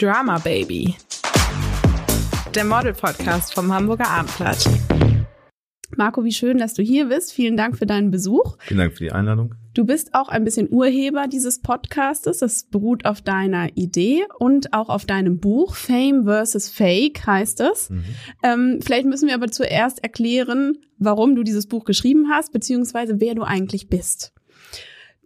Drama Baby. Der Model-Podcast vom Hamburger Abendblatt. Marco, wie schön, dass du hier bist. Vielen Dank für deinen Besuch. Vielen Dank für die Einladung. Du bist auch ein bisschen Urheber dieses Podcastes. Das beruht auf deiner Idee und auch auf deinem Buch Fame vs. Fake heißt es. Mhm. Ähm, vielleicht müssen wir aber zuerst erklären, warum du dieses Buch geschrieben hast, beziehungsweise wer du eigentlich bist.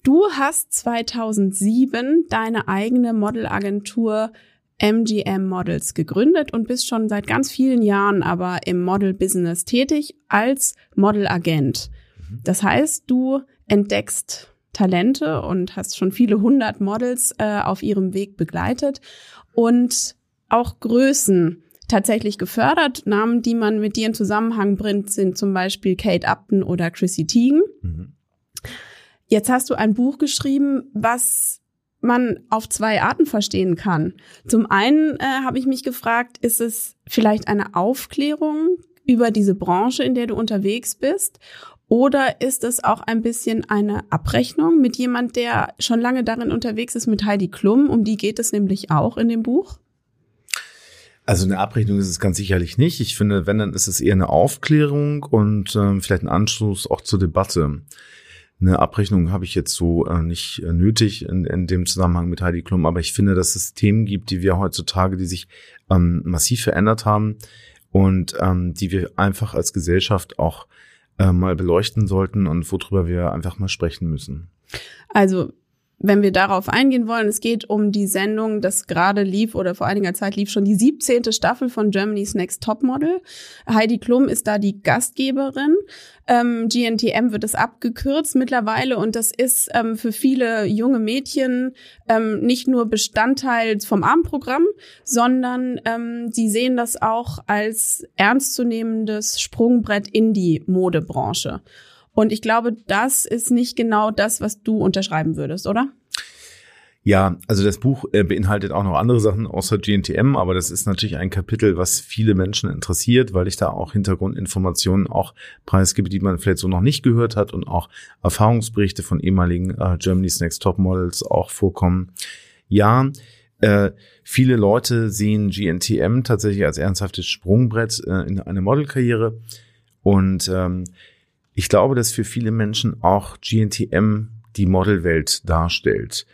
Du hast 2007 deine eigene Modelagentur MGM Models gegründet und bist schon seit ganz vielen Jahren aber im Model-Business tätig als Modelagent. Mhm. Das heißt, du entdeckst Talente und hast schon viele hundert Models äh, auf ihrem Weg begleitet und auch Größen tatsächlich gefördert. Namen, die man mit dir in Zusammenhang bringt, sind zum Beispiel Kate Upton oder Chrissy Teigen. Mhm. Jetzt hast du ein Buch geschrieben, was man auf zwei Arten verstehen kann. Zum einen äh, habe ich mich gefragt, ist es vielleicht eine Aufklärung über diese Branche, in der du unterwegs bist? Oder ist es auch ein bisschen eine Abrechnung mit jemand, der schon lange darin unterwegs ist, mit Heidi Klum? Um die geht es nämlich auch in dem Buch. Also eine Abrechnung ist es ganz sicherlich nicht. Ich finde, wenn, dann ist es eher eine Aufklärung und ähm, vielleicht ein Anschluss auch zur Debatte. Eine Abrechnung habe ich jetzt so äh, nicht äh, nötig in, in dem Zusammenhang mit Heidi Klum, aber ich finde, dass es Themen gibt, die wir heutzutage, die sich ähm, massiv verändert haben und ähm, die wir einfach als Gesellschaft auch äh, mal beleuchten sollten und worüber wir einfach mal sprechen müssen. Also wenn wir darauf eingehen wollen, es geht um die Sendung, das gerade lief oder vor einiger Zeit lief schon die 17. Staffel von Germany's Next Topmodel. Heidi Klum ist da die Gastgeberin. Ähm, GNTM wird es abgekürzt mittlerweile und das ist ähm, für viele junge Mädchen ähm, nicht nur Bestandteil vom Abendprogramm, sondern ähm, sie sehen das auch als ernstzunehmendes Sprungbrett in die Modebranche. Und ich glaube, das ist nicht genau das, was du unterschreiben würdest, oder? Ja, also das Buch äh, beinhaltet auch noch andere Sachen außer GNTM, aber das ist natürlich ein Kapitel, was viele Menschen interessiert, weil ich da auch Hintergrundinformationen auch preisgebe, die man vielleicht so noch nicht gehört hat und auch Erfahrungsberichte von ehemaligen äh, Germany's Next Top Models auch vorkommen. Ja, äh, viele Leute sehen GNTM tatsächlich als ernsthaftes Sprungbrett äh, in eine Modelkarriere und ähm, ich glaube, dass für viele Menschen auch GNTM die Modelwelt darstellt.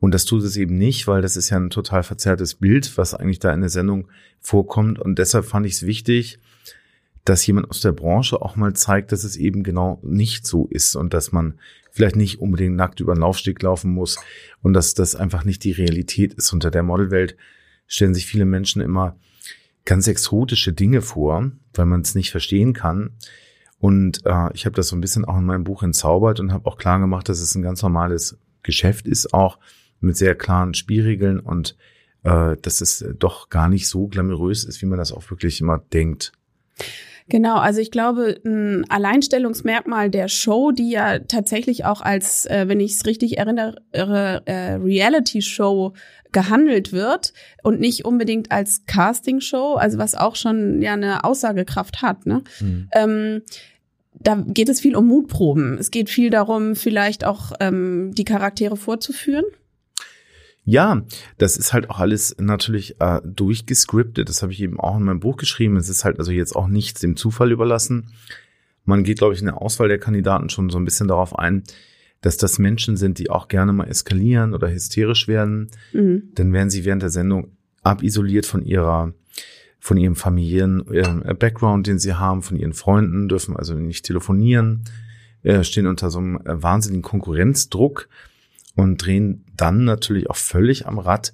Und das tut es eben nicht, weil das ist ja ein total verzerrtes Bild, was eigentlich da in der Sendung vorkommt. Und deshalb fand ich es wichtig, dass jemand aus der Branche auch mal zeigt, dass es eben genau nicht so ist und dass man vielleicht nicht unbedingt nackt über den Laufsteg laufen muss und dass das einfach nicht die Realität ist. Unter der Modelwelt stellen sich viele Menschen immer ganz exotische Dinge vor, weil man es nicht verstehen kann. Und äh, ich habe das so ein bisschen auch in meinem Buch entzaubert und habe auch klar gemacht, dass es ein ganz normales Geschäft ist, auch mit sehr klaren Spielregeln und äh, dass es doch gar nicht so glamourös ist, wie man das auch wirklich immer denkt. Genau, also ich glaube, ein Alleinstellungsmerkmal der Show, die ja tatsächlich auch als, äh, wenn ich es richtig erinnere, äh, Reality-Show gehandelt wird und nicht unbedingt als Casting-Show, also was auch schon ja eine Aussagekraft hat. Ne? Mhm. Ähm, da geht es viel um Mutproben. Es geht viel darum, vielleicht auch ähm, die Charaktere vorzuführen. Ja, das ist halt auch alles natürlich äh, durchgescriptet. Das habe ich eben auch in meinem Buch geschrieben. Es ist halt also jetzt auch nichts dem Zufall überlassen. Man geht, glaube ich, in der Auswahl der Kandidaten schon so ein bisschen darauf ein, dass das Menschen sind, die auch gerne mal eskalieren oder hysterisch werden. Mhm. Dann werden sie während der Sendung abisoliert von ihrer von ihrem familiären äh, Background, den sie haben, von ihren Freunden, dürfen also nicht telefonieren, äh, stehen unter so einem äh, wahnsinnigen Konkurrenzdruck und drehen dann natürlich auch völlig am Rad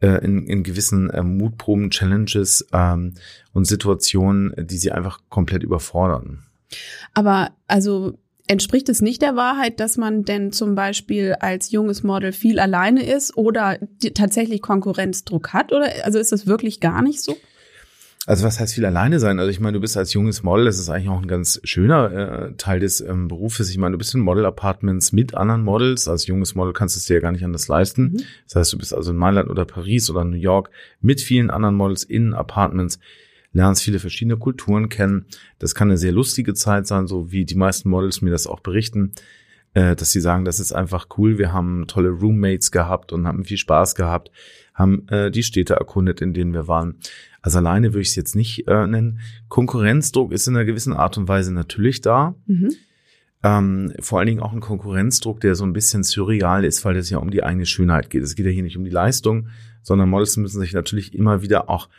in, in gewissen Mutproben, Challenges ähm, und Situationen, die sie einfach komplett überfordern. Aber also entspricht es nicht der Wahrheit, dass man denn zum Beispiel als junges Model viel alleine ist oder tatsächlich Konkurrenzdruck hat? Oder also ist das wirklich gar nicht so? Also was heißt viel alleine sein? Also ich meine, du bist als junges Model, das ist eigentlich auch ein ganz schöner äh, Teil des ähm, Berufes. Ich meine, du bist in Model-Apartments mit anderen Models. Als junges Model kannst du es dir ja gar nicht anders leisten. Mhm. Das heißt, du bist also in Mailand oder Paris oder New York mit vielen anderen Models in Apartments, lernst viele verschiedene Kulturen kennen. Das kann eine sehr lustige Zeit sein, so wie die meisten Models mir das auch berichten. äh, dass sie sagen, das ist einfach cool. Wir haben tolle Roommates gehabt und haben viel Spaß gehabt, haben äh, die Städte erkundet, in denen wir waren. Also alleine würde ich es jetzt nicht äh, nennen. Konkurrenzdruck ist in einer gewissen Art und Weise natürlich da. Mhm. Ähm, vor allen Dingen auch ein Konkurrenzdruck, der so ein bisschen surreal ist, weil es ja um die eigene Schönheit geht. Es geht ja hier nicht um die Leistung, sondern Models müssen sich natürlich immer wieder auch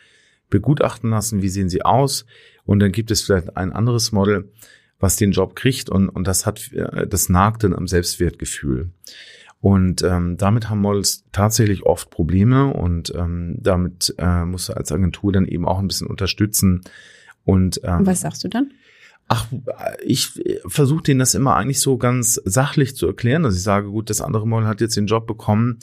begutachten lassen, wie sehen sie aus. Und dann gibt es vielleicht ein anderes Model, was den Job kriegt und, und das hat, äh, das nagt dann am Selbstwertgefühl. Und ähm, damit haben Models tatsächlich oft Probleme und ähm, damit äh, musst du als Agentur dann eben auch ein bisschen unterstützen. Und ähm, was sagst du dann? Ach, ich versuche denen das immer eigentlich so ganz sachlich zu erklären, dass ich sage, gut, das andere Model hat jetzt den Job bekommen,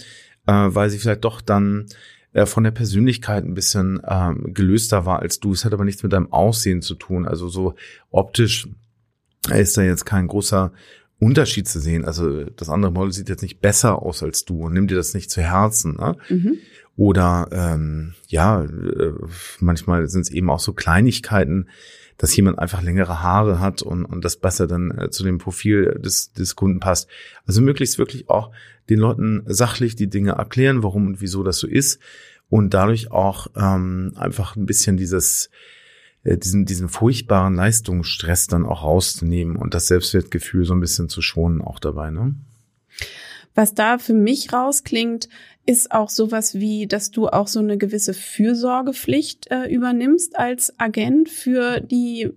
äh, weil sie vielleicht doch dann äh, von der Persönlichkeit ein bisschen ähm, gelöster war als du. Es hat aber nichts mit deinem Aussehen zu tun. Also so optisch ist da jetzt kein großer Unterschied zu sehen. Also das andere Model sieht jetzt nicht besser aus als du und nimm dir das nicht zu Herzen. Ne? Mhm. Oder ähm, ja, äh, manchmal sind es eben auch so Kleinigkeiten, dass jemand einfach längere Haare hat und, und das besser dann äh, zu dem Profil des, des Kunden passt. Also möglichst wirklich auch den Leuten sachlich die Dinge erklären, warum und wieso das so ist und dadurch auch ähm, einfach ein bisschen dieses äh, diesen, diesen furchtbaren Leistungsstress dann auch rauszunehmen und das Selbstwertgefühl so ein bisschen zu schonen auch dabei, ne? Was da für mich rausklingt, ist auch sowas wie, dass du auch so eine gewisse Fürsorgepflicht äh, übernimmst als Agent für die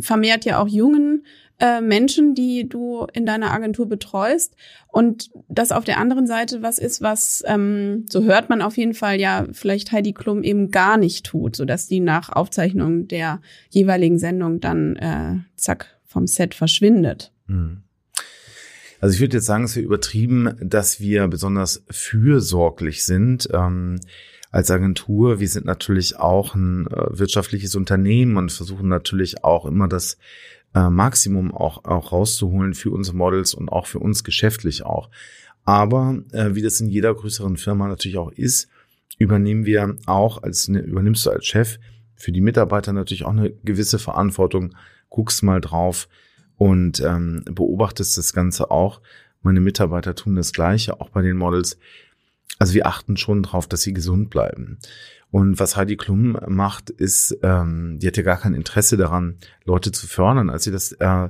vermehrt ja auch jungen äh, Menschen, die du in deiner Agentur betreust. Und das auf der anderen Seite was ist, was, ähm, so hört man auf jeden Fall ja, vielleicht Heidi Klum eben gar nicht tut, sodass die nach Aufzeichnung der jeweiligen Sendung dann äh, zack vom Set verschwindet. Mhm. Also ich würde jetzt sagen, es ist übertrieben, dass wir besonders fürsorglich sind. Ähm, als Agentur, wir sind natürlich auch ein äh, wirtschaftliches Unternehmen und versuchen natürlich auch immer das äh, Maximum auch, auch rauszuholen für unsere Models und auch für uns geschäftlich auch. Aber äh, wie das in jeder größeren Firma natürlich auch ist, übernehmen wir auch als ne, übernimmst du als Chef für die Mitarbeiter natürlich auch eine gewisse Verantwortung. Guckst mal drauf und ähm, beobachtest das Ganze auch. Meine Mitarbeiter tun das Gleiche, auch bei den Models. Also wir achten schon drauf, dass sie gesund bleiben. Und was Heidi Klum macht, ist, ähm, die hatte gar kein Interesse daran, Leute zu fördern. Als sie das äh,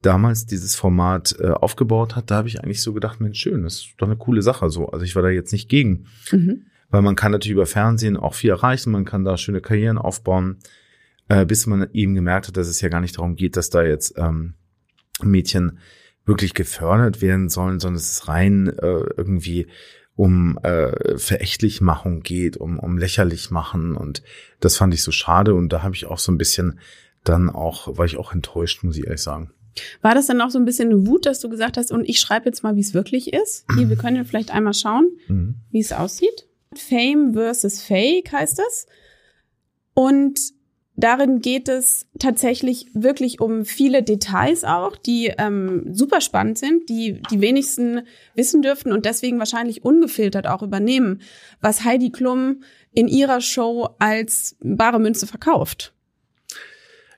damals dieses Format äh, aufgebaut hat, da habe ich eigentlich so gedacht, Mensch, schön, das ist doch eine coole Sache so. Also ich war da jetzt nicht gegen. Mhm. Weil man kann natürlich über Fernsehen auch viel erreichen, man kann da schöne Karrieren aufbauen, äh, bis man eben gemerkt hat, dass es ja gar nicht darum geht, dass da jetzt ähm, Mädchen wirklich gefördert werden sollen, sondern es ist rein äh, irgendwie um äh, Verächtlichmachung geht, um, um lächerlich machen und das fand ich so schade und da habe ich auch so ein bisschen dann auch, war ich auch enttäuscht, muss ich ehrlich sagen. War das dann auch so ein bisschen eine Wut, dass du gesagt hast, und ich schreibe jetzt mal, wie es wirklich ist? Hier, wir können ja vielleicht einmal schauen, mhm. wie es aussieht. Fame versus Fake heißt das. Und Darin geht es tatsächlich wirklich um viele Details auch, die ähm, super spannend sind, die die wenigsten wissen dürften und deswegen wahrscheinlich ungefiltert auch übernehmen, was Heidi Klum in ihrer Show als bare Münze verkauft.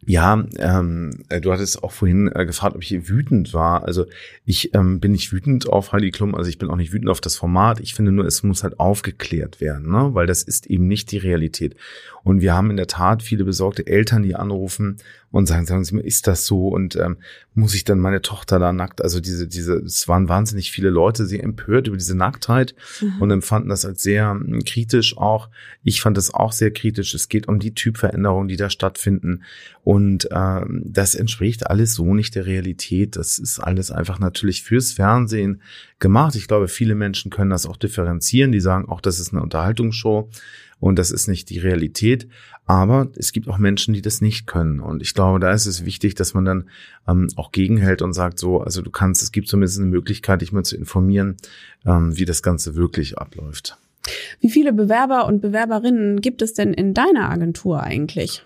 Ja, ähm, äh, du hattest auch vorhin äh, gefragt, ob ich wütend war. Also ich ähm, bin nicht wütend auf Heidi Klum, also ich bin auch nicht wütend auf das Format. Ich finde nur, es muss halt aufgeklärt werden, ne? weil das ist eben nicht die Realität. Und wir haben in der Tat viele besorgte Eltern, die anrufen und sagen, sagen Sie mir, ist das so? Und ähm, muss ich dann meine Tochter da nackt? Also diese, diese, es waren wahnsinnig viele Leute sehr empört über diese Nacktheit mhm. und empfanden das als sehr ähm, kritisch auch. Ich fand das auch sehr kritisch. Es geht um die Typveränderungen, die da stattfinden. Und ähm, das entspricht alles so nicht der Realität. Das ist alles einfach natürlich fürs Fernsehen gemacht. Ich glaube, viele Menschen können das auch differenzieren. Die sagen auch, das ist eine Unterhaltungsshow und das ist nicht die Realität. Aber es gibt auch Menschen, die das nicht können. Und ich glaube, da ist es wichtig, dass man dann ähm, auch gegenhält und sagt, so, also du kannst, es gibt zumindest eine Möglichkeit, dich mal zu informieren, ähm, wie das Ganze wirklich abläuft. Wie viele Bewerber und Bewerberinnen gibt es denn in deiner Agentur eigentlich?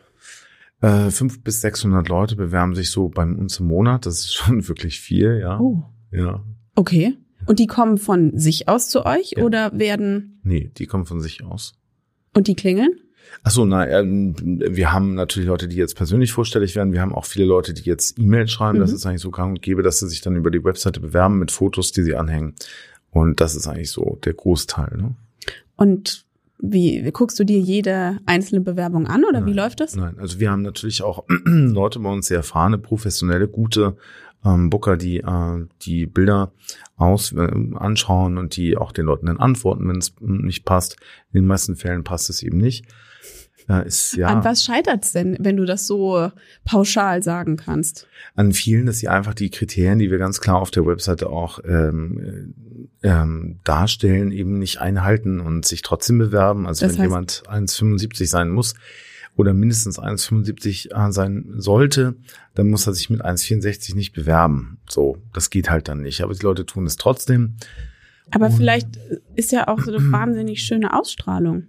Äh, fünf bis sechshundert Leute bewerben sich so bei uns im Monat. Das ist schon wirklich viel, ja. Oh. Ja. Okay. Und die kommen von sich aus zu euch ja. oder werden? Nee, die kommen von sich aus. Und die klingeln? Achso, na, ähm, wir haben natürlich Leute, die jetzt persönlich vorstellig werden. Wir haben auch viele Leute, die jetzt E-Mails schreiben. Mhm. Das ist eigentlich so gang und gäbe, dass sie sich dann über die Webseite bewerben mit Fotos, die sie anhängen. Und das ist eigentlich so der Großteil. Ne? Und wie guckst du dir jede einzelne Bewerbung an oder nein, wie läuft das? Nein, also wir haben natürlich auch Leute bei uns, sehr erfahrene, professionelle, gute ähm, Booker, die äh, die Bilder aus äh, anschauen und die auch den Leuten dann antworten, wenn es nicht passt. In den meisten Fällen passt es eben nicht. Äh, ist, ja, An was scheitert es denn, wenn du das so pauschal sagen kannst? An vielen, dass sie einfach die Kriterien, die wir ganz klar auf der Webseite auch ähm, ähm, darstellen, eben nicht einhalten und sich trotzdem bewerben. Also das wenn jemand 1,75 sein muss, oder mindestens 1,75 äh, sein sollte, dann muss er sich mit 1,64 nicht bewerben. So, das geht halt dann nicht. Aber die Leute tun es trotzdem. Aber Und vielleicht ist ja auch so eine wahnsinnig schöne Ausstrahlung,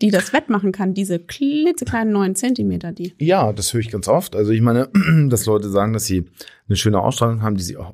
die das wettmachen kann, diese klitzekleinen neun Zentimeter, die. Ja, das höre ich ganz oft. Also ich meine, dass Leute sagen, dass sie eine schöne Ausstrahlung haben, die sie auch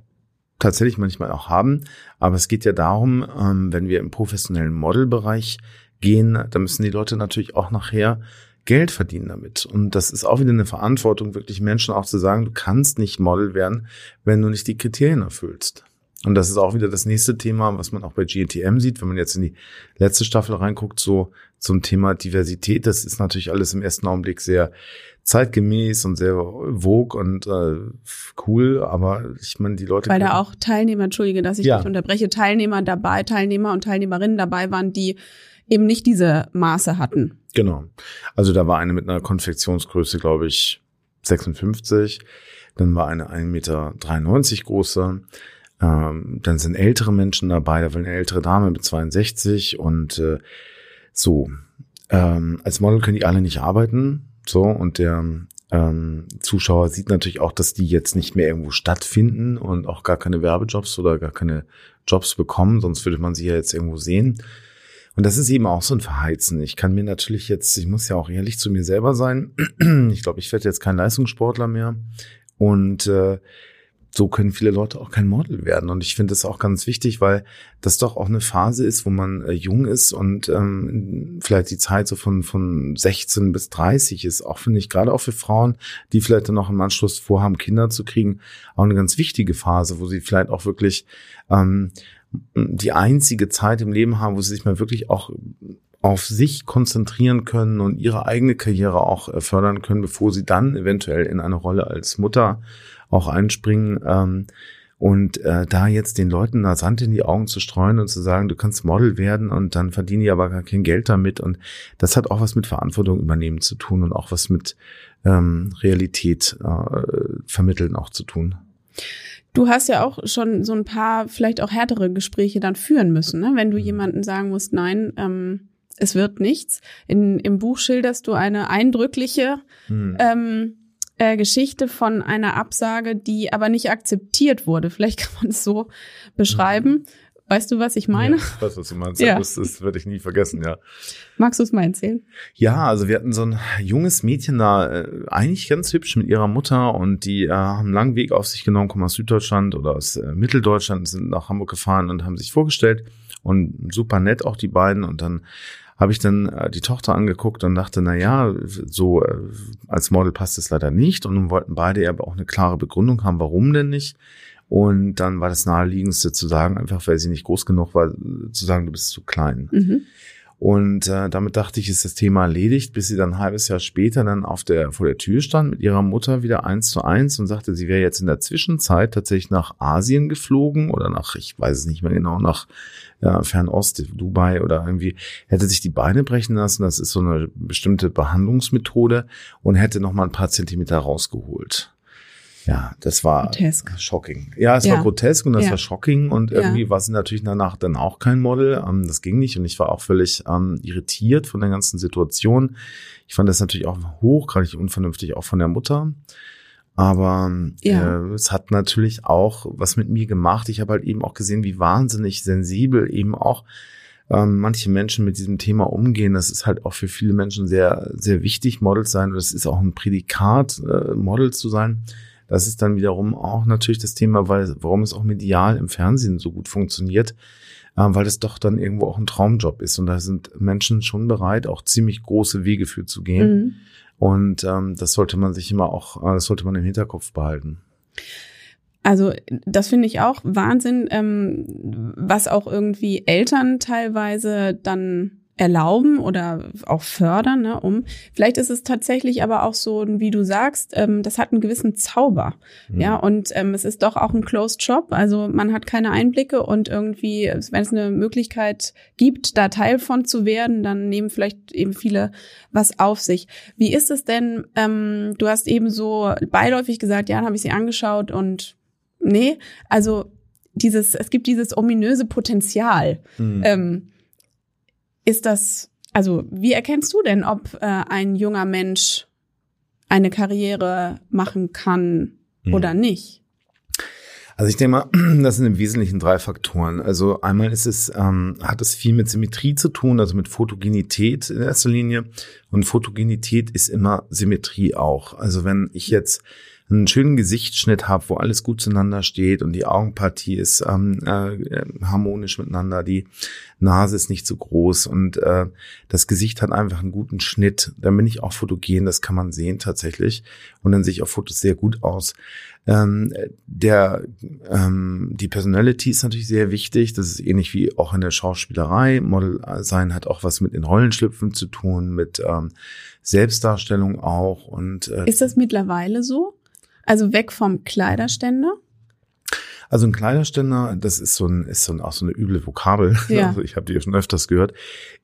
tatsächlich manchmal auch haben. Aber es geht ja darum, ähm, wenn wir im professionellen Modelbereich gehen, da müssen die Leute natürlich auch nachher Geld verdienen damit. Und das ist auch wieder eine Verantwortung, wirklich Menschen auch zu sagen, du kannst nicht Model werden, wenn du nicht die Kriterien erfüllst. Und das ist auch wieder das nächste Thema, was man auch bei GTM sieht, wenn man jetzt in die letzte Staffel reinguckt, so zum Thema Diversität. Das ist natürlich alles im ersten Augenblick sehr zeitgemäß und sehr vogue und äh, cool, aber ich meine, die Leute. Weil da auch Teilnehmer, entschuldige, dass ich ja. dich unterbreche, Teilnehmer dabei, Teilnehmer und Teilnehmerinnen dabei waren, die eben nicht diese Maße hatten. Genau. Also da war eine mit einer Konfektionsgröße, glaube ich, 56. Dann war eine 1,93 Meter große. Ähm, dann sind ältere Menschen dabei, da war eine ältere Dame mit 62 und äh, so. Ähm, als Model können die alle nicht arbeiten. So, und der ähm, Zuschauer sieht natürlich auch, dass die jetzt nicht mehr irgendwo stattfinden und auch gar keine Werbejobs oder gar keine Jobs bekommen, sonst würde man sie ja jetzt irgendwo sehen. Und das ist eben auch so ein Verheizen. Ich kann mir natürlich jetzt, ich muss ja auch ehrlich zu mir selber sein. Ich glaube, ich werde jetzt kein Leistungssportler mehr. Und äh, so können viele Leute auch kein Model werden. Und ich finde das auch ganz wichtig, weil das doch auch eine Phase ist, wo man äh, jung ist und ähm, vielleicht die Zeit so von, von 16 bis 30 ist, auch finde ich, gerade auch für Frauen, die vielleicht dann noch im Anschluss vorhaben, Kinder zu kriegen, auch eine ganz wichtige Phase, wo sie vielleicht auch wirklich ähm, die einzige Zeit im Leben haben, wo sie sich mal wirklich auch auf sich konzentrieren können und ihre eigene Karriere auch äh, fördern können, bevor sie dann eventuell in eine Rolle als Mutter auch einspringen. Ähm, und äh, da jetzt den Leuten da Sand in die Augen zu streuen und zu sagen, du kannst Model werden und dann verdienen die aber gar kein Geld damit. Und das hat auch was mit Verantwortung übernehmen zu tun und auch was mit ähm, Realität äh, vermitteln auch zu tun. Du hast ja auch schon so ein paar, vielleicht auch härtere Gespräche dann führen müssen, ne? wenn du mhm. jemanden sagen musst, nein, ähm, es wird nichts. In, Im Buch schilderst du eine eindrückliche hm. ähm, äh, Geschichte von einer Absage, die aber nicht akzeptiert wurde. Vielleicht kann man es so beschreiben. Weißt du, was ich meine? Ja, ich weiß, was du meinst. Ja. Das, das werde ich nie vergessen, ja. Magst du es mal erzählen? Ja, also wir hatten so ein junges Mädchen da, äh, eigentlich ganz hübsch mit ihrer Mutter und die äh, haben einen langen Weg auf sich genommen, kommen aus Süddeutschland oder aus äh, Mitteldeutschland, sind nach Hamburg gefahren und haben sich vorgestellt und super nett auch die beiden und dann habe ich dann äh, die Tochter angeguckt und dachte, na ja, so äh, als Model passt es leider nicht und nun wollten beide aber auch eine klare Begründung haben, warum denn nicht. Und dann war das naheliegendste zu sagen, einfach weil sie nicht groß genug war, zu sagen, du bist zu klein. Mhm. Und äh, damit dachte ich, ist das Thema erledigt, bis sie dann ein halbes Jahr später dann auf der, vor der Tür stand mit ihrer Mutter wieder eins zu eins und sagte, sie wäre jetzt in der Zwischenzeit tatsächlich nach Asien geflogen oder nach, ich weiß es nicht mehr genau, nach ja, Fernost, Dubai oder irgendwie, hätte sich die Beine brechen lassen. Das ist so eine bestimmte Behandlungsmethode und hätte noch mal ein paar Zentimeter rausgeholt. Ja, das war grotesk. shocking. Ja, es ja. war grotesk und das ja. war shocking und irgendwie ja. war sie natürlich danach dann auch kein Model. Ähm, das ging nicht und ich war auch völlig ähm, irritiert von der ganzen Situation. Ich fand das natürlich auch hochgradig unvernünftig, auch von der Mutter. Aber ja. äh, es hat natürlich auch was mit mir gemacht. Ich habe halt eben auch gesehen, wie wahnsinnig sensibel eben auch ähm, manche Menschen mit diesem Thema umgehen. Das ist halt auch für viele Menschen sehr, sehr wichtig, Model sein. Und das ist auch ein Prädikat, äh, Model zu sein. Das ist dann wiederum auch natürlich das Thema, weil, warum es auch medial im Fernsehen so gut funktioniert. äh, weil es doch dann irgendwo auch ein Traumjob ist. Und da sind Menschen schon bereit, auch ziemlich große Wege für zu gehen. Mhm. Und ähm, das sollte man sich immer auch, äh, das sollte man im Hinterkopf behalten. Also das finde ich auch Wahnsinn, ähm, was auch irgendwie Eltern teilweise dann erlauben oder auch fördern, ne, um. Vielleicht ist es tatsächlich aber auch so, wie du sagst, ähm, das hat einen gewissen Zauber, mhm. ja, und ähm, es ist doch auch ein Closed Shop, also man hat keine Einblicke und irgendwie, wenn es eine Möglichkeit gibt, da Teil von zu werden, dann nehmen vielleicht eben viele was auf sich. Wie ist es denn? Ähm, du hast eben so beiläufig gesagt, ja, dann habe ich sie angeschaut und nee, also dieses, es gibt dieses ominöse Potenzial. Mhm. Ähm, ist das, also wie erkennst du denn, ob äh, ein junger Mensch eine Karriere machen kann mhm. oder nicht? Also ich denke mal, das sind im Wesentlichen drei Faktoren. Also einmal ist es, ähm, hat es viel mit Symmetrie zu tun, also mit Fotogenität in erster Linie. Und Fotogenität ist immer Symmetrie auch. Also wenn ich jetzt einen schönen Gesichtsschnitt habe, wo alles gut zueinander steht und die Augenpartie ist ähm, äh, harmonisch miteinander, die Nase ist nicht zu groß und äh, das Gesicht hat einfach einen guten Schnitt. Dann bin ich auch fotogen, das kann man sehen tatsächlich und dann sehe ich auf Fotos sehr gut aus. Ähm, der ähm, die Personality ist natürlich sehr wichtig. Das ist ähnlich wie auch in der Schauspielerei. Model sein hat auch was mit den Rollenschlüpfen zu tun, mit ähm, Selbstdarstellung auch. Und äh, ist das mittlerweile so? Also weg vom Kleiderständer? Also ein Kleiderständer, das ist so ein, ist so ein, auch so eine üble Vokabel. Ja. Also ich habe die ja schon öfters gehört,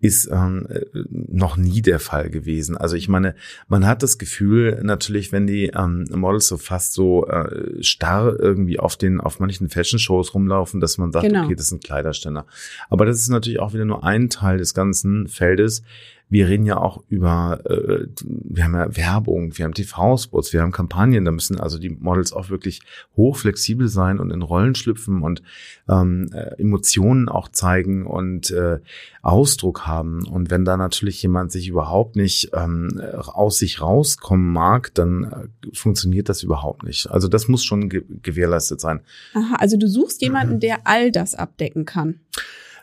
ist ähm, noch nie der Fall gewesen. Also ich meine, man hat das Gefühl natürlich, wenn die ähm, Models so fast so äh, starr irgendwie auf den, auf manchen Fashion-Shows rumlaufen, dass man sagt, genau. okay, das ist ein Kleiderständer. Aber das ist natürlich auch wieder nur ein Teil des ganzen Feldes wir reden ja auch über, äh, wir haben ja Werbung, wir haben TV-Spots, wir haben Kampagnen, da müssen also die Models auch wirklich hochflexibel sein und in Rollen schlüpfen und ähm, äh, Emotionen auch zeigen und äh, Ausdruck haben. Und wenn da natürlich jemand sich überhaupt nicht ähm, aus sich rauskommen mag, dann äh, funktioniert das überhaupt nicht. Also das muss schon ge gewährleistet sein. Aha, also du suchst jemanden, der all das abdecken kann.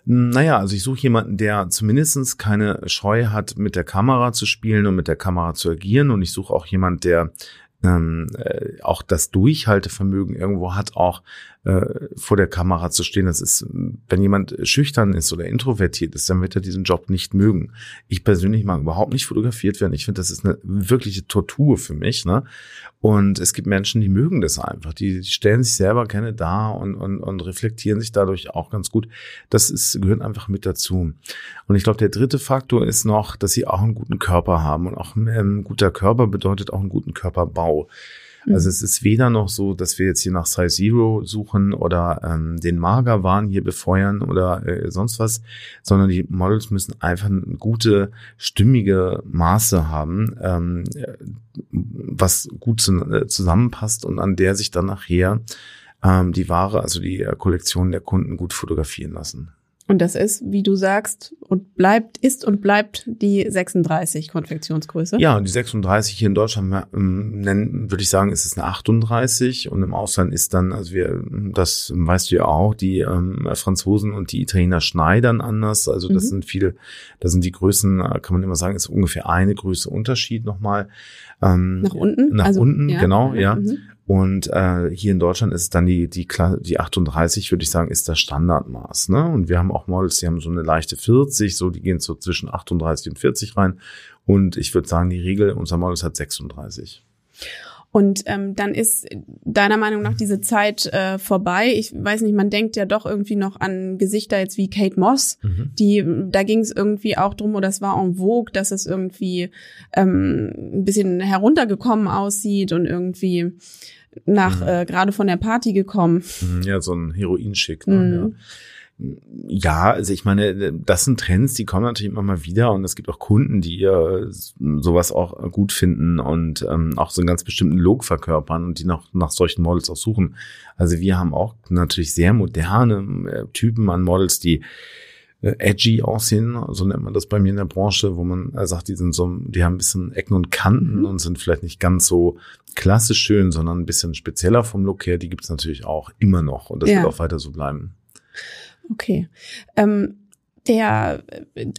Naja, also ich suche jemanden, der zumindestens keine Scheu hat, mit der Kamera zu spielen und mit der Kamera zu agieren. Und ich suche auch jemand, der ähm, äh, auch das Durchhaltevermögen irgendwo hat, auch äh, vor der Kamera zu stehen. Das ist, wenn jemand schüchtern ist oder introvertiert ist, dann wird er diesen Job nicht mögen. Ich persönlich mag überhaupt nicht fotografiert werden. Ich finde, das ist eine wirkliche Tortur für mich. Ne? Und es gibt Menschen, die mögen das einfach. Die, stellen sich selber gerne da und, und, und reflektieren sich dadurch auch ganz gut. Das ist, gehört einfach mit dazu. Und ich glaube, der dritte Faktor ist noch, dass sie auch einen guten Körper haben. Und auch ein ähm, guter Körper bedeutet auch einen guten Körperbau. Also mhm. es ist weder noch so, dass wir jetzt hier nach Size Zero suchen oder ähm, den Magerwahn hier befeuern oder äh, sonst was, sondern die Models müssen einfach gute, stimmige Maße haben, ähm, was gut zu, äh, zusammenpasst und an der sich dann nachher ähm, die Ware, also die äh, Kollektion der Kunden gut fotografieren lassen. Und das ist, wie du sagst, und bleibt, ist und bleibt die 36 Konfektionsgröße. Ja, die 36 hier in Deutschland ähm, nennen, würde ich sagen, ist es eine 38 und im Ausland ist dann, also wir, das weißt du ja auch, die ähm, Franzosen und die Italiener schneidern anders. Also das mhm. sind viele, da sind die Größen, äh, kann man immer sagen, ist ungefähr eine Größe Unterschied nochmal. Ähm, nach unten? Nach also, unten, ja. genau, ja. Mhm. Und äh, hier in Deutschland ist dann die, die, die 38, würde ich sagen, ist das Standardmaß. Ne? Und wir haben auch Models, die haben so eine leichte 40, so die gehen so zwischen 38 und 40 rein. Und ich würde sagen, die Regel unser Models hat 36. Und ähm, dann ist deiner Meinung nach diese Zeit äh, vorbei. Ich weiß nicht, man denkt ja doch irgendwie noch an Gesichter jetzt wie Kate Moss, mhm. die da ging es irgendwie auch drum, oder es war en vogue, dass es irgendwie ähm, ein bisschen heruntergekommen aussieht und irgendwie nach mhm. äh, gerade von der Party gekommen. Mhm, ja, so ein Heroinschick. Ne? Mhm. Ja. Ja, also ich meine, das sind Trends, die kommen natürlich immer mal wieder und es gibt auch Kunden, die äh, sowas auch gut finden und ähm, auch so einen ganz bestimmten Look verkörpern und die noch nach solchen Models auch suchen. Also wir haben auch natürlich sehr moderne äh, Typen an Models, die äh, edgy aussehen, so nennt man das bei mir in der Branche, wo man sagt, die sind so, die haben ein bisschen Ecken und Kanten mhm. und sind vielleicht nicht ganz so klassisch schön, sondern ein bisschen spezieller vom Look her. Die gibt's natürlich auch immer noch und das ja. wird auch weiter so bleiben. Okay. Ähm, der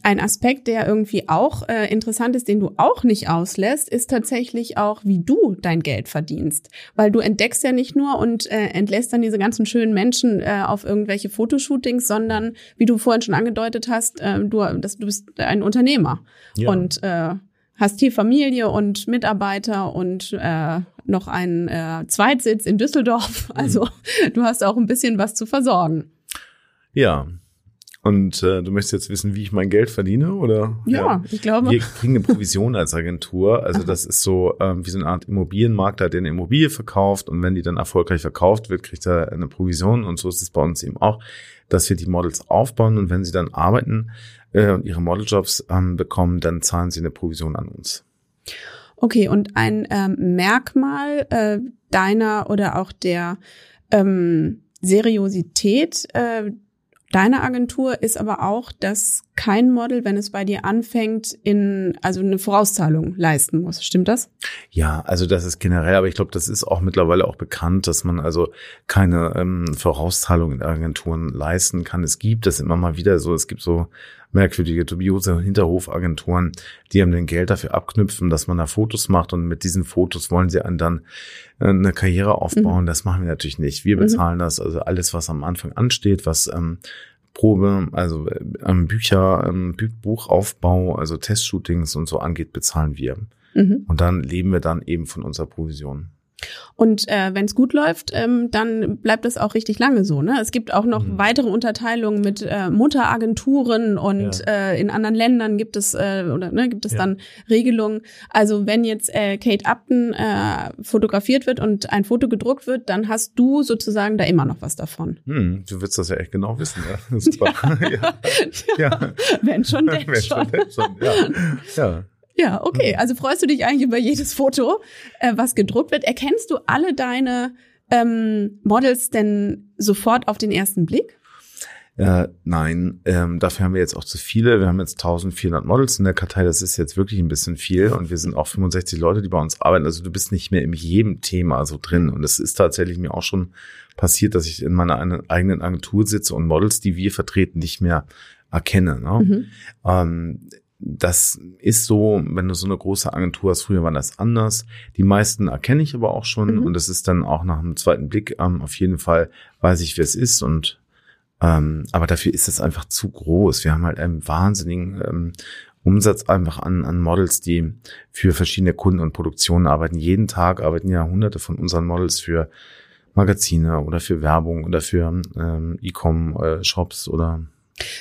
ein Aspekt, der irgendwie auch äh, interessant ist, den du auch nicht auslässt, ist tatsächlich auch, wie du dein Geld verdienst, weil du entdeckst ja nicht nur und äh, entlässt dann diese ganzen schönen Menschen äh, auf irgendwelche Fotoshootings, sondern wie du vorhin schon angedeutet hast, äh, du, dass du bist ein Unternehmer ja. und äh, hast hier Familie und Mitarbeiter und äh, noch einen äh, Zweitsitz in Düsseldorf. Also mhm. du hast auch ein bisschen was zu versorgen. Ja, und äh, du möchtest jetzt wissen, wie ich mein Geld verdiene, oder? Ja, ja. ich glaube. Wir kriegen eine Provision als Agentur. Also das ist so ähm, wie so eine Art Immobilienmakler, der eine Immobilie verkauft und wenn die dann erfolgreich verkauft wird, kriegt er eine Provision. Und so ist es bei uns eben auch, dass wir die Models aufbauen und wenn sie dann arbeiten äh, und ihre Modeljobs ähm, bekommen, dann zahlen sie eine Provision an uns. Okay, und ein ähm, Merkmal äh, deiner oder auch der ähm, Seriosität äh, Deine Agentur ist aber auch, dass kein Model, wenn es bei dir anfängt, in also eine Vorauszahlung leisten muss. Stimmt das? Ja, also das ist generell, aber ich glaube, das ist auch mittlerweile auch bekannt, dass man also keine ähm, Vorauszahlung in Agenturen leisten kann. Es gibt das immer mal wieder so. Es gibt so merkwürdige, dubiose Hinterhofagenturen, die haben den Geld dafür abknüpfen, dass man da Fotos macht und mit diesen Fotos wollen sie einen dann äh, eine Karriere aufbauen. Mhm. Das machen wir natürlich nicht. Wir mhm. bezahlen mhm. das, also alles, was am Anfang ansteht, was ähm, Probe, also ähm, Bücher, ähm, Buchaufbau, also Testshootings und so angeht, bezahlen wir. Mhm. Und dann leben wir dann eben von unserer Provision. Und äh, wenn es gut läuft, ähm, dann bleibt es auch richtig lange so. Ne? Es gibt auch noch mhm. weitere Unterteilungen mit äh, Mutteragenturen und ja. äh, in anderen Ländern gibt es äh, oder ne, gibt es ja. dann Regelungen. Also wenn jetzt äh, Kate Upton äh, fotografiert wird und ein Foto gedruckt wird, dann hast du sozusagen da immer noch was davon. Hm, du willst das ja echt genau wissen, ja. Super. ja. ja. Wenn schon, denn wenn schon. schon, denn schon. Ja. Ja. Okay. Mhm. Also freust du dich eigentlich über jedes Foto, äh, was gedruckt wird. Erkennst du alle deine ähm, Models denn sofort auf den ersten Blick? Äh, nein, ähm, dafür haben wir jetzt auch zu viele. Wir haben jetzt 1400 Models in der Kartei. Das ist jetzt wirklich ein bisschen viel. Und wir sind auch 65 Leute, die bei uns arbeiten. Also du bist nicht mehr in jedem Thema so drin. Und es ist tatsächlich mir auch schon passiert, dass ich in meiner eigenen Agentur sitze und Models, die wir vertreten, nicht mehr erkenne. Ne? Mhm. Ähm, das ist so, wenn du so eine große Agentur hast, früher war das anders. Die meisten erkenne ich aber auch schon mhm. und das ist dann auch nach einem zweiten Blick ähm, auf jeden Fall weiß ich, wer es ist und ähm, aber dafür ist es einfach zu groß. Wir haben halt einen wahnsinnigen ähm, Umsatz einfach an, an Models, die für verschiedene Kunden und Produktionen arbeiten. Jeden Tag arbeiten ja hunderte von unseren Models für Magazine oder für Werbung oder für ähm, E-Com-Shops äh, oder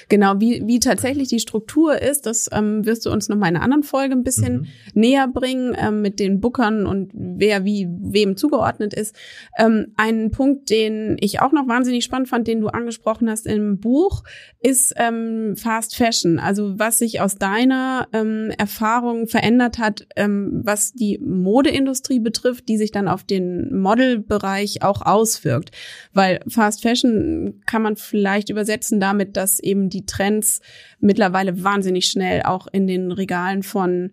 Genau, wie, wie tatsächlich die Struktur ist, das ähm, wirst du uns noch mal in einer anderen Folge ein bisschen mhm. näher bringen ähm, mit den Bookern und wer wie wem zugeordnet ist. Ähm, ein Punkt, den ich auch noch wahnsinnig spannend fand, den du angesprochen hast im Buch, ist ähm, Fast Fashion. Also was sich aus deiner ähm, Erfahrung verändert hat, ähm, was die Modeindustrie betrifft, die sich dann auf den Modelbereich auch auswirkt. Weil Fast Fashion kann man vielleicht übersetzen damit, dass eben die Trends mittlerweile wahnsinnig schnell auch in den Regalen von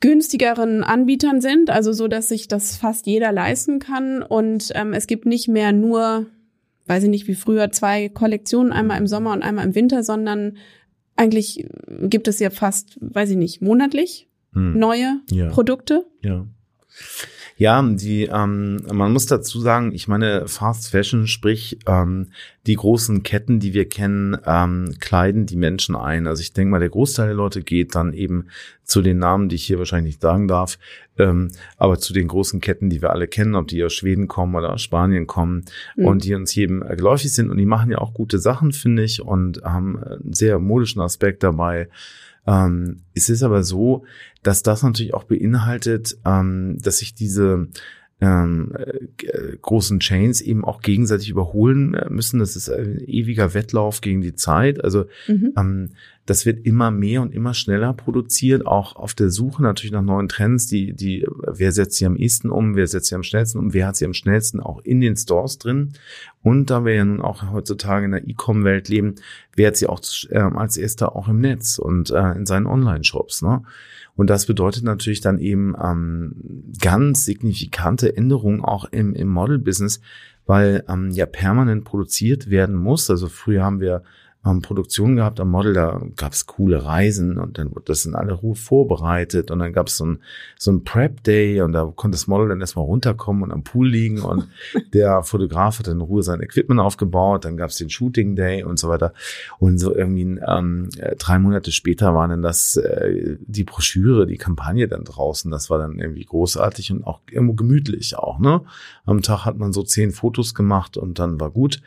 günstigeren Anbietern sind, also so, dass sich das fast jeder leisten kann. Und ähm, es gibt nicht mehr nur, weiß ich nicht, wie früher zwei Kollektionen, einmal im Sommer und einmal im Winter, sondern eigentlich gibt es ja fast, weiß ich nicht, monatlich hm. neue ja. Produkte. Ja. Ja, die, ähm, man muss dazu sagen, ich meine, Fast Fashion, sprich ähm, die großen Ketten, die wir kennen, ähm, kleiden die Menschen ein. Also ich denke mal, der Großteil der Leute geht dann eben zu den Namen, die ich hier wahrscheinlich nicht sagen darf, ähm, aber zu den großen Ketten, die wir alle kennen, ob die aus Schweden kommen oder aus Spanien kommen mhm. und die uns jedem geläufig sind. Und die machen ja auch gute Sachen, finde ich, und haben einen sehr modischen Aspekt dabei. Ähm, es ist aber so, dass das natürlich auch beinhaltet, ähm, dass sich diese ähm, äh, großen Chains eben auch gegenseitig überholen äh, müssen. Das ist ein ewiger Wettlauf gegen die Zeit. Also mhm. ähm, das wird immer mehr und immer schneller produziert, auch auf der Suche natürlich nach neuen Trends, die, die, wer setzt sie am ehesten um, wer setzt sie am schnellsten um, wer hat sie am schnellsten auch in den Stores drin. Und da wir ja nun auch heutzutage in der E-Com-Welt leben, wer hat sie auch äh, als erster auch im Netz und äh, in seinen Online-Shops. Ne? Und das bedeutet natürlich dann eben ähm, ganz signifikante Änderungen auch im, im Model-Business, weil ähm, ja permanent produziert werden muss. Also früher haben wir ähm, Produktion gehabt am Model, da gab es coole Reisen und dann wurde das in aller Ruhe vorbereitet und dann gab es so ein, so ein Prep-Day und da konnte das Model dann erstmal runterkommen und am Pool liegen und der Fotograf hat in Ruhe sein Equipment aufgebaut, dann gab es den Shooting-Day und so weiter und so irgendwie ähm, äh, drei Monate später waren dann das äh, die Broschüre, die Kampagne dann draußen, das war dann irgendwie großartig und auch irgendwo gemütlich auch, ne? Am Tag hat man so zehn Fotos gemacht und dann war gut.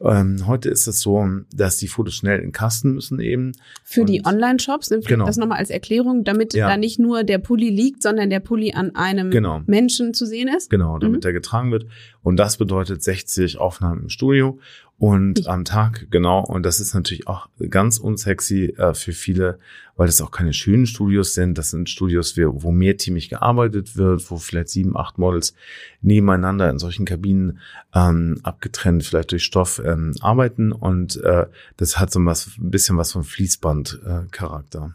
Ähm, heute ist es so, dass die Fotos schnell in Kasten müssen eben. Für und die Online-Shops, ne, genau. das nochmal als Erklärung, damit ja. da nicht nur der Pulli liegt, sondern der Pulli an einem genau. Menschen zu sehen ist. Genau, damit mhm. der getragen wird. Und das bedeutet 60 Aufnahmen im Studio und am Tag, genau. Und das ist natürlich auch ganz unsexy äh, für viele, weil das auch keine schönen Studios sind. Das sind Studios, wo mehrteamig gearbeitet wird, wo vielleicht sieben, acht Models nebeneinander in solchen Kabinen ähm, abgetrennt, vielleicht durch Stoff ähm, arbeiten. Und äh, das hat so was, ein bisschen was von Fließband-Charakter.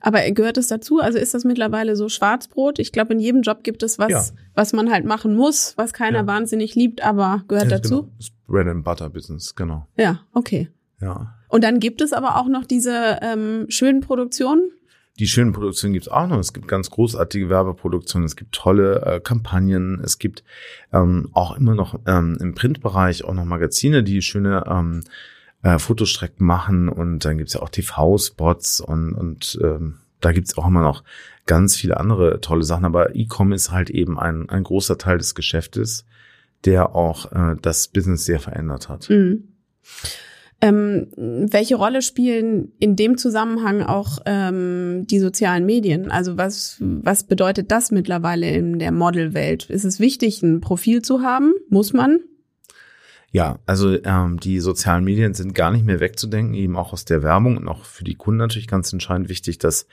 Aber gehört es dazu? Also ist das mittlerweile so Schwarzbrot? Ich glaube, in jedem Job gibt es was, ja. was man halt machen muss, was keiner ja. wahnsinnig liebt, aber gehört ja, dazu? Genau. Bread and Butter Business, genau. Ja, okay. Ja. Und dann gibt es aber auch noch diese ähm, schönen Produktionen. Die schönen Produktionen gibt es auch noch. Es gibt ganz großartige Werbeproduktionen, es gibt tolle äh, Kampagnen, es gibt ähm, auch immer noch ähm, im Printbereich auch noch Magazine, die schöne ähm, äh, Fotostrecken machen und dann gibt's ja auch TV-Spots und, und ähm, da gibt's auch immer noch ganz viele andere tolle Sachen. Aber E-Com ist halt eben ein, ein großer Teil des Geschäftes der auch äh, das Business sehr verändert hat. Mhm. Ähm, welche Rolle spielen in dem Zusammenhang auch ähm, die sozialen Medien? Also was, was bedeutet das mittlerweile in der Modelwelt? Ist es wichtig, ein Profil zu haben? Muss man? Ja, also ähm, die sozialen Medien sind gar nicht mehr wegzudenken, eben auch aus der Werbung und auch für die Kunden natürlich ganz entscheidend wichtig, dass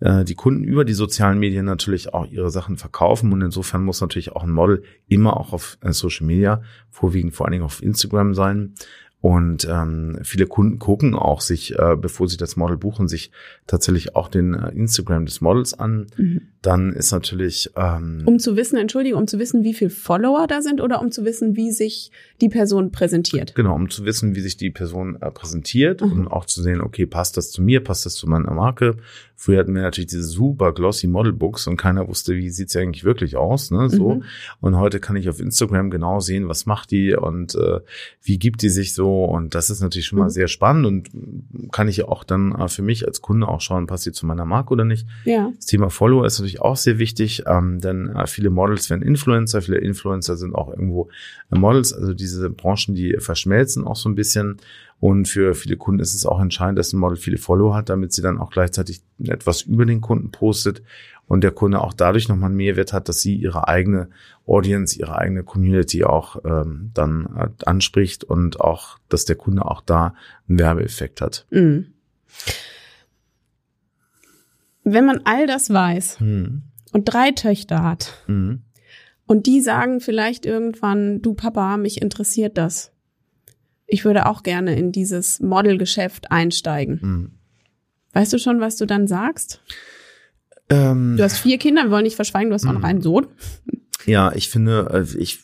äh, die Kunden über die sozialen Medien natürlich auch ihre Sachen verkaufen und insofern muss natürlich auch ein Model immer auch auf äh, Social Media, vorwiegend vor allen Dingen auf Instagram sein. Und ähm, viele Kunden gucken auch sich, äh, bevor sie das Model buchen, sich tatsächlich auch den äh, Instagram des Models an. Mhm. Dann ist natürlich ähm, um zu wissen, Entschuldigung, um zu wissen, wie viel Follower da sind oder um zu wissen, wie sich die Person präsentiert. Genau, um zu wissen, wie sich die Person äh, präsentiert mhm. und auch zu sehen, okay, passt das zu mir, passt das zu meiner Marke. Früher hatten wir natürlich diese super glossy Modelbooks und keiner wusste, wie sieht's ja eigentlich wirklich aus, ne? So. Mhm. Und heute kann ich auf Instagram genau sehen, was macht die und äh, wie gibt die sich so. Und das ist natürlich schon mal mhm. sehr spannend und kann ich auch dann äh, für mich als Kunde auch schauen, passt die zu meiner Marke oder nicht. Ja. Das Thema Follower ist natürlich auch sehr wichtig, ähm, denn äh, viele Models werden Influencer, viele Influencer sind auch irgendwo äh, Models. Also diese Branchen, die verschmelzen auch so ein bisschen. Und für viele Kunden ist es auch entscheidend, dass ein Model viele Follower hat, damit sie dann auch gleichzeitig etwas über den Kunden postet und der Kunde auch dadurch nochmal einen Mehrwert hat, dass sie ihre eigene Audience, ihre eigene Community auch ähm, dann äh, anspricht und auch, dass der Kunde auch da einen Werbeeffekt hat. Mhm. Wenn man all das weiß mhm. und drei Töchter hat mhm. und die sagen vielleicht irgendwann, du Papa, mich interessiert das ich würde auch gerne in dieses Modelgeschäft einsteigen. Mhm. Weißt du schon, was du dann sagst? Ähm, du hast vier Kinder, wir wollen nicht verschweigen, du hast auch noch mhm. einen Sohn. Ja, ich finde, äh, ich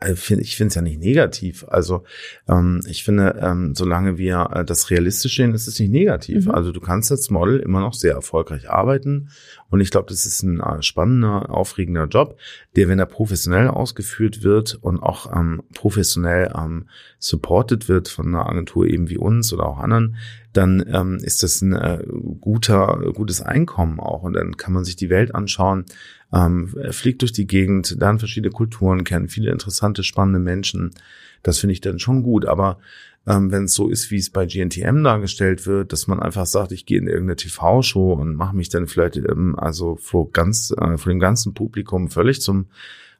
äh, finde, ich finde es ja nicht negativ. Also ähm, ich finde, ähm, solange wir äh, das realistisch sehen, ist es nicht negativ. Mhm. Also du kannst als Model immer noch sehr erfolgreich arbeiten und ich glaube, das ist ein äh, spannender, aufregender Job, der, wenn er professionell ausgeführt wird und auch ähm, professionell ähm, supported wird von einer Agentur eben wie uns oder auch anderen, dann ähm, ist das ein äh, guter, gutes Einkommen auch. Und dann kann man sich die Welt anschauen, ähm, fliegt durch die Gegend, dann verschiedene Kulturen kennen, viele interessante, spannende Menschen. Das finde ich dann schon gut. Aber ähm, wenn es so ist, wie es bei GNTM dargestellt wird, dass man einfach sagt, ich gehe in irgendeine TV-Show und mache mich dann vielleicht ähm, also vor ganz äh, vor dem ganzen Publikum völlig zum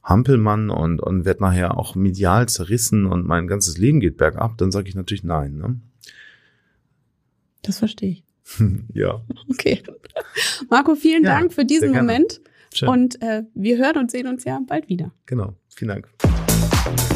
Hampelmann und und werd nachher auch medial zerrissen und mein ganzes Leben geht bergab, dann sage ich natürlich nein. Ne? Das verstehe ich. ja. Okay. Marco, vielen ja, Dank für diesen Moment. Schön. Und äh, wir hören und sehen uns ja bald wieder. Genau. Vielen Dank.